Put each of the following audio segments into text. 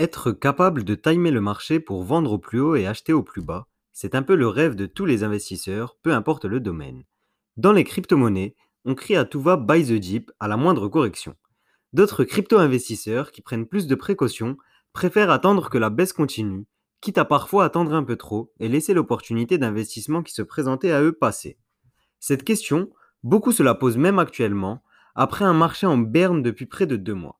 Être capable de timer le marché pour vendre au plus haut et acheter au plus bas, c'est un peu le rêve de tous les investisseurs, peu importe le domaine. Dans les crypto-monnaies, on crie à tout va buy the dip à la moindre correction. D'autres crypto-investisseurs qui prennent plus de précautions préfèrent attendre que la baisse continue, quitte à parfois attendre un peu trop et laisser l'opportunité d'investissement qui se présentait à eux passer. Cette question, beaucoup se la posent même actuellement, après un marché en berne depuis près de deux mois.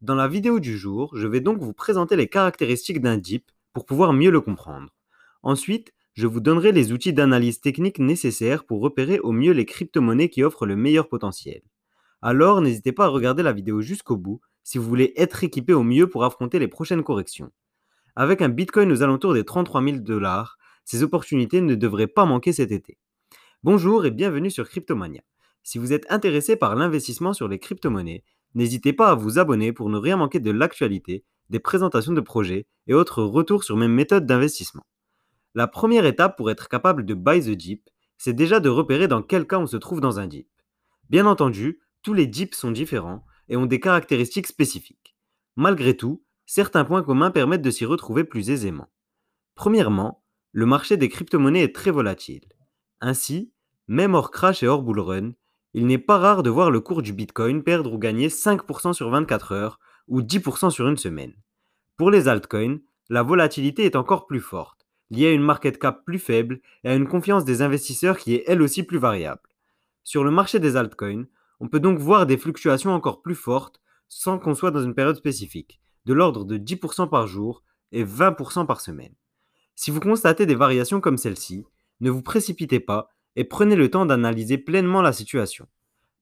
Dans la vidéo du jour, je vais donc vous présenter les caractéristiques d'un DIP pour pouvoir mieux le comprendre. Ensuite, je vous donnerai les outils d'analyse technique nécessaires pour repérer au mieux les crypto-monnaies qui offrent le meilleur potentiel. Alors, n'hésitez pas à regarder la vidéo jusqu'au bout si vous voulez être équipé au mieux pour affronter les prochaines corrections. Avec un Bitcoin aux alentours des 33 000 dollars, ces opportunités ne devraient pas manquer cet été. Bonjour et bienvenue sur Cryptomania. Si vous êtes intéressé par l'investissement sur les crypto-monnaies, N'hésitez pas à vous abonner pour ne rien manquer de l'actualité, des présentations de projets et autres retours sur mes méthodes d'investissement. La première étape pour être capable de buy the Jeep, c'est déjà de repérer dans quel cas on se trouve dans un Jeep. Bien entendu, tous les Jeeps sont différents et ont des caractéristiques spécifiques. Malgré tout, certains points communs permettent de s'y retrouver plus aisément. Premièrement, le marché des crypto-monnaies est très volatile. Ainsi, même hors crash et hors bull run, il n'est pas rare de voir le cours du Bitcoin perdre ou gagner 5% sur 24 heures ou 10% sur une semaine. Pour les altcoins, la volatilité est encore plus forte, liée à une market cap plus faible et à une confiance des investisseurs qui est elle aussi plus variable. Sur le marché des altcoins, on peut donc voir des fluctuations encore plus fortes sans qu'on soit dans une période spécifique, de l'ordre de 10% par jour et 20% par semaine. Si vous constatez des variations comme celle-ci, ne vous précipitez pas et prenez le temps d'analyser pleinement la situation.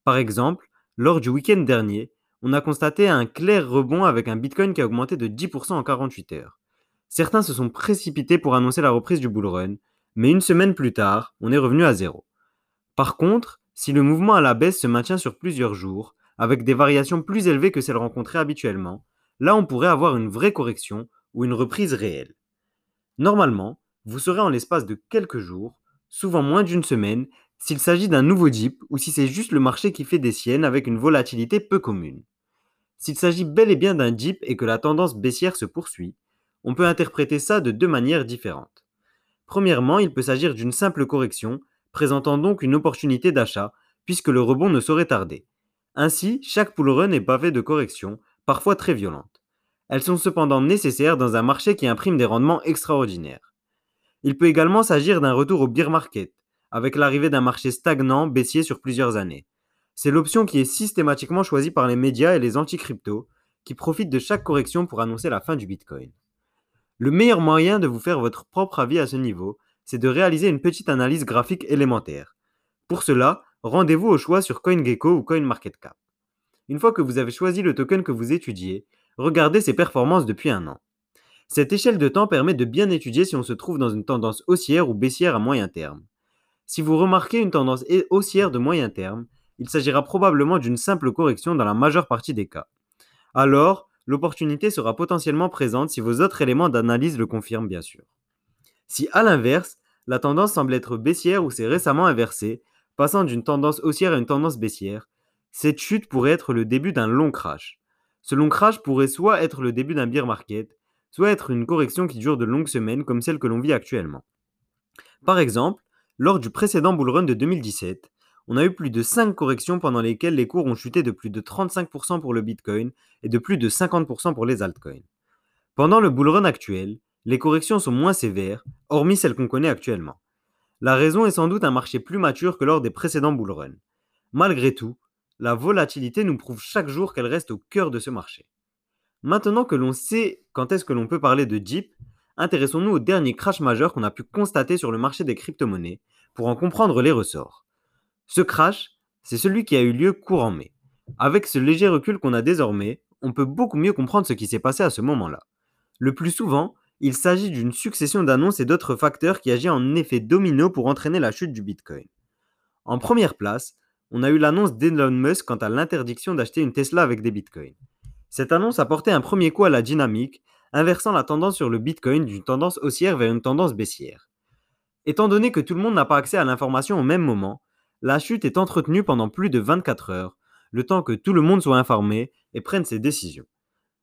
Par exemple, lors du week-end dernier, on a constaté un clair rebond avec un Bitcoin qui a augmenté de 10% en 48 heures. Certains se sont précipités pour annoncer la reprise du bull run, mais une semaine plus tard, on est revenu à zéro. Par contre, si le mouvement à la baisse se maintient sur plusieurs jours, avec des variations plus élevées que celles rencontrées habituellement, là on pourrait avoir une vraie correction ou une reprise réelle. Normalement, vous serez en l'espace de quelques jours souvent moins d'une semaine, s'il s'agit d'un nouveau dip ou si c'est juste le marché qui fait des siennes avec une volatilité peu commune. S'il s'agit bel et bien d'un dip et que la tendance baissière se poursuit, on peut interpréter ça de deux manières différentes. Premièrement, il peut s'agir d'une simple correction, présentant donc une opportunité d'achat, puisque le rebond ne saurait tarder. Ainsi, chaque pull run est pavé de corrections, parfois très violentes. Elles sont cependant nécessaires dans un marché qui imprime des rendements extraordinaires. Il peut également s'agir d'un retour au bear market, avec l'arrivée d'un marché stagnant baissier sur plusieurs années. C'est l'option qui est systématiquement choisie par les médias et les anti-crypto, qui profitent de chaque correction pour annoncer la fin du Bitcoin. Le meilleur moyen de vous faire votre propre avis à ce niveau, c'est de réaliser une petite analyse graphique élémentaire. Pour cela, rendez-vous au choix sur CoinGecko ou CoinMarketCap. Une fois que vous avez choisi le token que vous étudiez, regardez ses performances depuis un an. Cette échelle de temps permet de bien étudier si on se trouve dans une tendance haussière ou baissière à moyen terme. Si vous remarquez une tendance haussière de moyen terme, il s'agira probablement d'une simple correction dans la majeure partie des cas. Alors, l'opportunité sera potentiellement présente si vos autres éléments d'analyse le confirment bien sûr. Si à l'inverse, la tendance semble être baissière ou s'est récemment inversée, passant d'une tendance haussière à une tendance baissière, cette chute pourrait être le début d'un long crash. Ce long crash pourrait soit être le début d'un bear market, soit être une correction qui dure de longues semaines comme celle que l'on vit actuellement. Par exemple, lors du précédent bullrun de 2017, on a eu plus de 5 corrections pendant lesquelles les cours ont chuté de plus de 35% pour le Bitcoin et de plus de 50% pour les altcoins. Pendant le bullrun actuel, les corrections sont moins sévères, hormis celles qu'on connaît actuellement. La raison est sans doute un marché plus mature que lors des précédents bullruns. Malgré tout, la volatilité nous prouve chaque jour qu'elle reste au cœur de ce marché. Maintenant que l'on sait quand est-ce que l'on peut parler de Jeep, intéressons-nous au dernier crash majeur qu'on a pu constater sur le marché des crypto-monnaies pour en comprendre les ressorts. Ce crash, c'est celui qui a eu lieu courant mai. Avec ce léger recul qu'on a désormais, on peut beaucoup mieux comprendre ce qui s'est passé à ce moment-là. Le plus souvent, il s'agit d'une succession d'annonces et d'autres facteurs qui agissent en effet domino pour entraîner la chute du Bitcoin. En première place, on a eu l'annonce d'Elon Musk quant à l'interdiction d'acheter une Tesla avec des Bitcoins. Cette annonce a porté un premier coup à la dynamique, inversant la tendance sur le Bitcoin d'une tendance haussière vers une tendance baissière. Étant donné que tout le monde n'a pas accès à l'information au même moment, la chute est entretenue pendant plus de 24 heures, le temps que tout le monde soit informé et prenne ses décisions.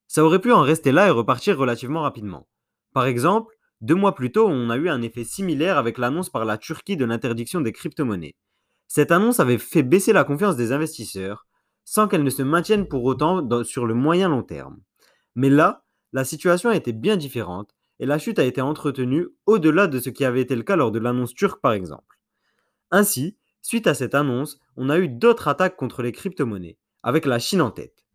Ça aurait pu en rester là et repartir relativement rapidement. Par exemple, deux mois plus tôt, on a eu un effet similaire avec l'annonce par la Turquie de l'interdiction des crypto-monnaies. Cette annonce avait fait baisser la confiance des investisseurs, sans qu'elle ne se maintienne pour autant sur le moyen long terme. Mais là, la situation a été bien différente et la chute a été entretenue au-delà de ce qui avait été le cas lors de l'annonce turque par exemple. Ainsi, suite à cette annonce, on a eu d'autres attaques contre les crypto-monnaies, avec la Chine en tête.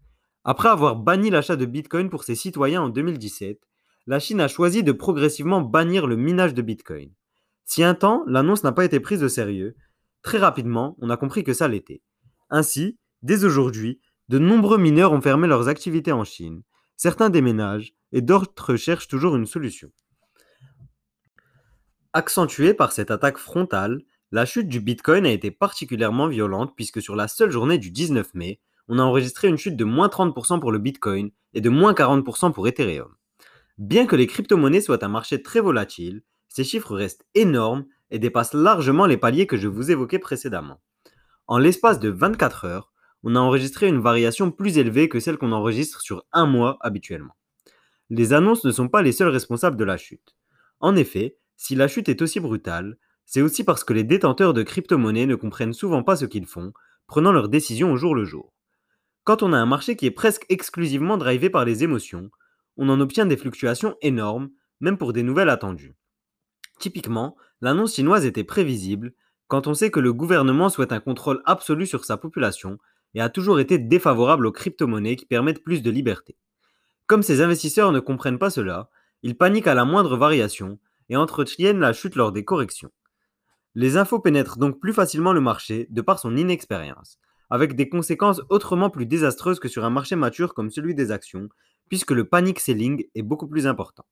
Après avoir banni l'achat de Bitcoin pour ses citoyens en 2017, la Chine a choisi de progressivement bannir le minage de Bitcoin. Si un temps, l'annonce n'a pas été prise au sérieux, très rapidement, on a compris que ça l'était. Ainsi, dès aujourd'hui, de nombreux mineurs ont fermé leurs activités en Chine, certains déménagent et d'autres cherchent toujours une solution. Accentuée par cette attaque frontale, la chute du Bitcoin a été particulièrement violente puisque sur la seule journée du 19 mai, on a enregistré une chute de moins 30% pour le Bitcoin et de moins 40% pour Ethereum. Bien que les crypto-monnaies soient un marché très volatile, ces chiffres restent énormes et dépassent largement les paliers que je vous évoquais précédemment. En l'espace de 24 heures, on a enregistré une variation plus élevée que celle qu'on enregistre sur un mois habituellement. Les annonces ne sont pas les seuls responsables de la chute. En effet, si la chute est aussi brutale, c'est aussi parce que les détenteurs de crypto-monnaies ne comprennent souvent pas ce qu'ils font, prenant leurs décisions au jour le jour. Quand on a un marché qui est presque exclusivement drivé par les émotions, on en obtient des fluctuations énormes, même pour des nouvelles attendues. Typiquement, l'annonce chinoise était prévisible quand on sait que le gouvernement souhaite un contrôle absolu sur sa population et a toujours été défavorable aux crypto-monnaies qui permettent plus de liberté. Comme ces investisseurs ne comprennent pas cela, ils paniquent à la moindre variation et entretiennent la chute lors des corrections. Les infos pénètrent donc plus facilement le marché de par son inexpérience, avec des conséquences autrement plus désastreuses que sur un marché mature comme celui des actions, puisque le panic selling est beaucoup plus important.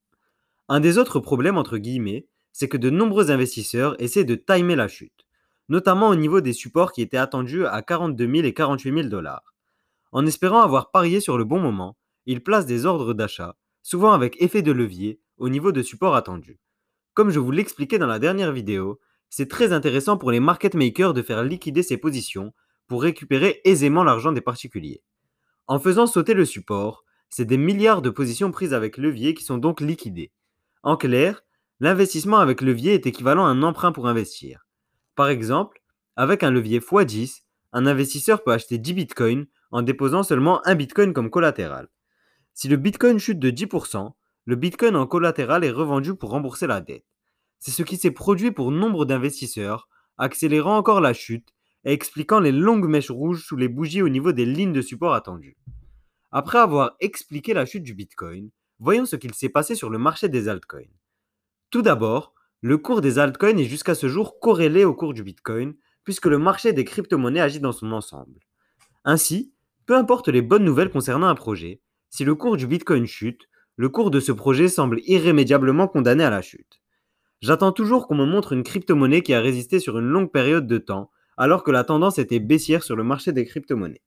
Un des autres problèmes entre guillemets c'est que de nombreux investisseurs essaient de timer la chute, notamment au niveau des supports qui étaient attendus à 42 000 et 48 000 dollars. En espérant avoir parié sur le bon moment, ils placent des ordres d'achat, souvent avec effet de levier, au niveau de supports attendus. Comme je vous l'expliquais dans la dernière vidéo, c'est très intéressant pour les market makers de faire liquider ces positions pour récupérer aisément l'argent des particuliers. En faisant sauter le support, c'est des milliards de positions prises avec levier qui sont donc liquidées. En clair, L'investissement avec levier est équivalent à un emprunt pour investir. Par exemple, avec un levier x10, un investisseur peut acheter 10 bitcoins en déposant seulement un bitcoin comme collatéral. Si le bitcoin chute de 10%, le bitcoin en collatéral est revendu pour rembourser la dette. C'est ce qui s'est produit pour nombre d'investisseurs, accélérant encore la chute et expliquant les longues mèches rouges sous les bougies au niveau des lignes de support attendues. Après avoir expliqué la chute du bitcoin, voyons ce qu'il s'est passé sur le marché des altcoins. Tout d'abord, le cours des altcoins est jusqu'à ce jour corrélé au cours du Bitcoin, puisque le marché des crypto-monnaies agit dans son ensemble. Ainsi, peu importe les bonnes nouvelles concernant un projet, si le cours du Bitcoin chute, le cours de ce projet semble irrémédiablement condamné à la chute. J'attends toujours qu'on me montre une crypto-monnaie qui a résisté sur une longue période de temps, alors que la tendance était baissière sur le marché des crypto-monnaies.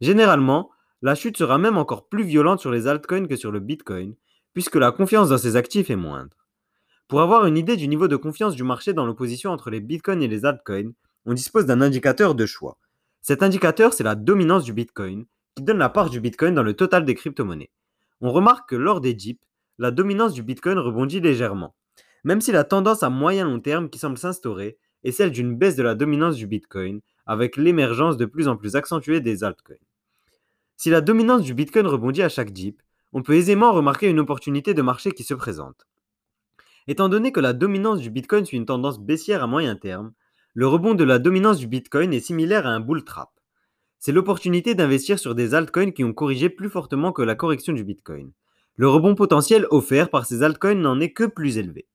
Généralement, la chute sera même encore plus violente sur les altcoins que sur le Bitcoin, puisque la confiance dans ces actifs est moindre. Pour avoir une idée du niveau de confiance du marché dans l'opposition entre les bitcoins et les altcoins, on dispose d'un indicateur de choix. Cet indicateur, c'est la dominance du bitcoin, qui donne la part du bitcoin dans le total des crypto-monnaies. On remarque que lors des dips, la dominance du bitcoin rebondit légèrement, même si la tendance à moyen long terme qui semble s'instaurer est celle d'une baisse de la dominance du bitcoin, avec l'émergence de plus en plus accentuée des altcoins. Si la dominance du bitcoin rebondit à chaque dip, on peut aisément remarquer une opportunité de marché qui se présente. Étant donné que la dominance du Bitcoin suit une tendance baissière à moyen terme, le rebond de la dominance du Bitcoin est similaire à un bull trap. C'est l'opportunité d'investir sur des altcoins qui ont corrigé plus fortement que la correction du Bitcoin. Le rebond potentiel offert par ces altcoins n'en est que plus élevé.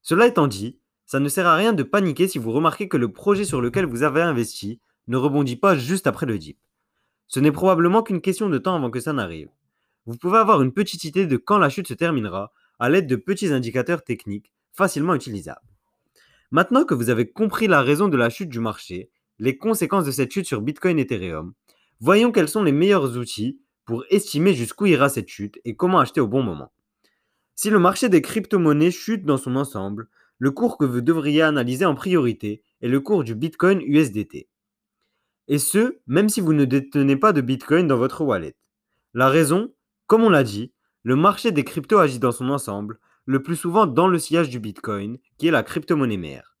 Cela étant dit, ça ne sert à rien de paniquer si vous remarquez que le projet sur lequel vous avez investi ne rebondit pas juste après le dip. Ce n'est probablement qu'une question de temps avant que ça n'arrive. Vous pouvez avoir une petite idée de quand la chute se terminera à l'aide de petits indicateurs techniques facilement utilisables. Maintenant que vous avez compris la raison de la chute du marché, les conséquences de cette chute sur Bitcoin et Ethereum, voyons quels sont les meilleurs outils pour estimer jusqu'où ira cette chute et comment acheter au bon moment. Si le marché des crypto-monnaies chute dans son ensemble, le cours que vous devriez analyser en priorité est le cours du Bitcoin USDT. Et ce, même si vous ne détenez pas de Bitcoin dans votre wallet. La raison Comme on l'a dit, le marché des cryptos agit dans son ensemble, le plus souvent dans le sillage du Bitcoin, qui est la crypto-monnaie mère.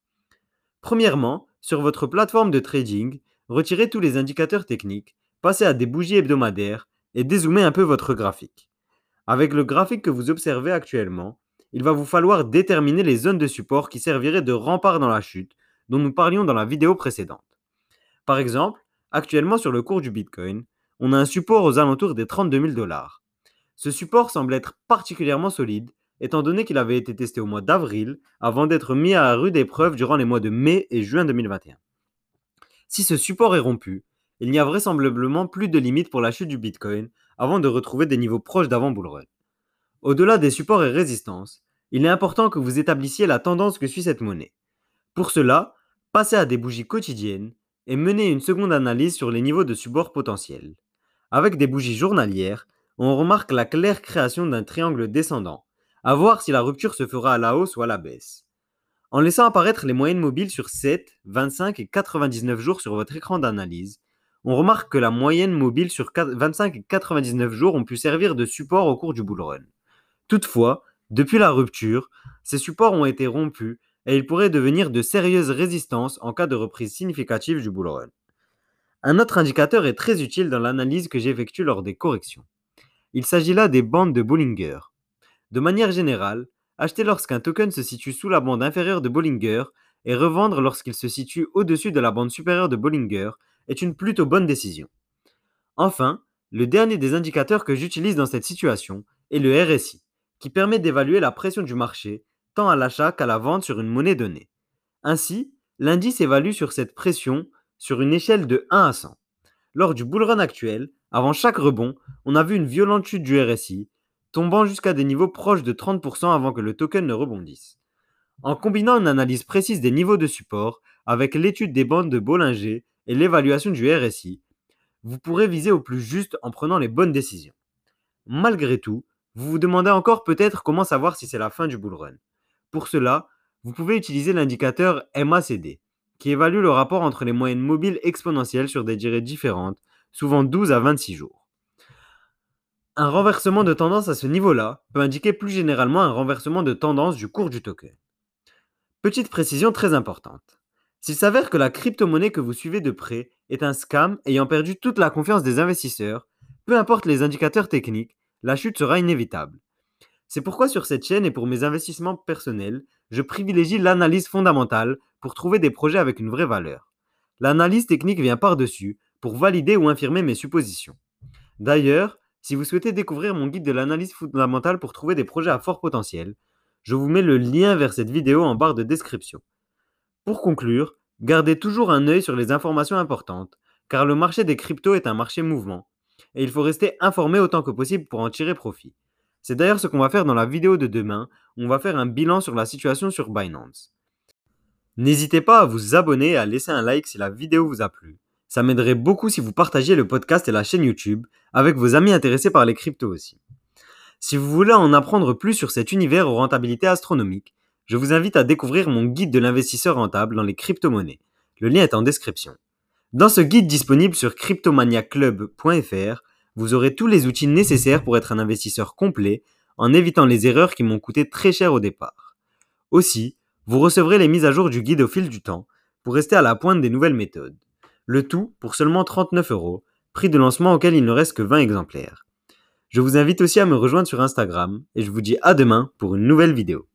Premièrement, sur votre plateforme de trading, retirez tous les indicateurs techniques, passez à des bougies hebdomadaires et dézoomez un peu votre graphique. Avec le graphique que vous observez actuellement, il va vous falloir déterminer les zones de support qui serviraient de rempart dans la chute, dont nous parlions dans la vidéo précédente. Par exemple, actuellement sur le cours du Bitcoin, on a un support aux alentours des 32 000 dollars. Ce support semble être particulièrement solide étant donné qu'il avait été testé au mois d'avril, avant d'être mis à rude épreuve durant les mois de mai et juin 2021. Si ce support est rompu, il n'y a vraisemblablement plus de limite pour la chute du Bitcoin avant de retrouver des niveaux proches d'avant bullrun. Au-delà des supports et résistances, il est important que vous établissiez la tendance que suit cette monnaie. Pour cela, passez à des bougies quotidiennes et menez une seconde analyse sur les niveaux de support potentiels. Avec des bougies journalières, on remarque la claire création d'un triangle descendant, à voir si la rupture se fera à la hausse ou à la baisse. En laissant apparaître les moyennes mobiles sur 7, 25 et 99 jours sur votre écran d'analyse, on remarque que la moyenne mobile sur 25 et 99 jours ont pu servir de support au cours du bull run. Toutefois, depuis la rupture, ces supports ont été rompus et ils pourraient devenir de sérieuses résistances en cas de reprise significative du bull run. Un autre indicateur est très utile dans l'analyse que j'effectue lors des corrections. Il s'agit là des bandes de Bollinger. De manière générale, acheter lorsqu'un token se situe sous la bande inférieure de Bollinger et revendre lorsqu'il se situe au-dessus de la bande supérieure de Bollinger est une plutôt bonne décision. Enfin, le dernier des indicateurs que j'utilise dans cette situation est le RSI, qui permet d'évaluer la pression du marché tant à l'achat qu'à la vente sur une monnaie donnée. Ainsi, l'indice évalue sur cette pression sur une échelle de 1 à 100. Lors du bullrun actuel, avant chaque rebond, on a vu une violente chute du RSI tombant jusqu'à des niveaux proches de 30% avant que le token ne rebondisse. En combinant une analyse précise des niveaux de support avec l'étude des bandes de Bollinger et l'évaluation du RSI, vous pourrez viser au plus juste en prenant les bonnes décisions. Malgré tout, vous vous demandez encore peut-être comment savoir si c'est la fin du bull run. Pour cela, vous pouvez utiliser l'indicateur MACD, qui évalue le rapport entre les moyennes mobiles exponentielles sur des durées différentes, souvent 12 à 26 jours. Un renversement de tendance à ce niveau-là peut indiquer plus généralement un renversement de tendance du cours du token. Petite précision très importante. S'il s'avère que la crypto-monnaie que vous suivez de près est un scam ayant perdu toute la confiance des investisseurs, peu importe les indicateurs techniques, la chute sera inévitable. C'est pourquoi sur cette chaîne et pour mes investissements personnels, je privilégie l'analyse fondamentale pour trouver des projets avec une vraie valeur. L'analyse technique vient par-dessus pour valider ou infirmer mes suppositions. D'ailleurs, si vous souhaitez découvrir mon guide de l'analyse fondamentale pour trouver des projets à fort potentiel, je vous mets le lien vers cette vidéo en barre de description. Pour conclure, gardez toujours un œil sur les informations importantes, car le marché des cryptos est un marché mouvement, et il faut rester informé autant que possible pour en tirer profit. C'est d'ailleurs ce qu'on va faire dans la vidéo de demain, où on va faire un bilan sur la situation sur Binance. N'hésitez pas à vous abonner et à laisser un like si la vidéo vous a plu. Ça m'aiderait beaucoup si vous partagiez le podcast et la chaîne YouTube avec vos amis intéressés par les cryptos aussi. Si vous voulez en apprendre plus sur cet univers aux rentabilités astronomiques, je vous invite à découvrir mon guide de l'investisseur rentable dans les crypto-monnaies. Le lien est en description. Dans ce guide disponible sur cryptomaniaclub.fr, vous aurez tous les outils nécessaires pour être un investisseur complet en évitant les erreurs qui m'ont coûté très cher au départ. Aussi, vous recevrez les mises à jour du guide au fil du temps pour rester à la pointe des nouvelles méthodes. Le tout pour seulement 39 euros, prix de lancement auquel il ne reste que 20 exemplaires. Je vous invite aussi à me rejoindre sur Instagram et je vous dis à demain pour une nouvelle vidéo.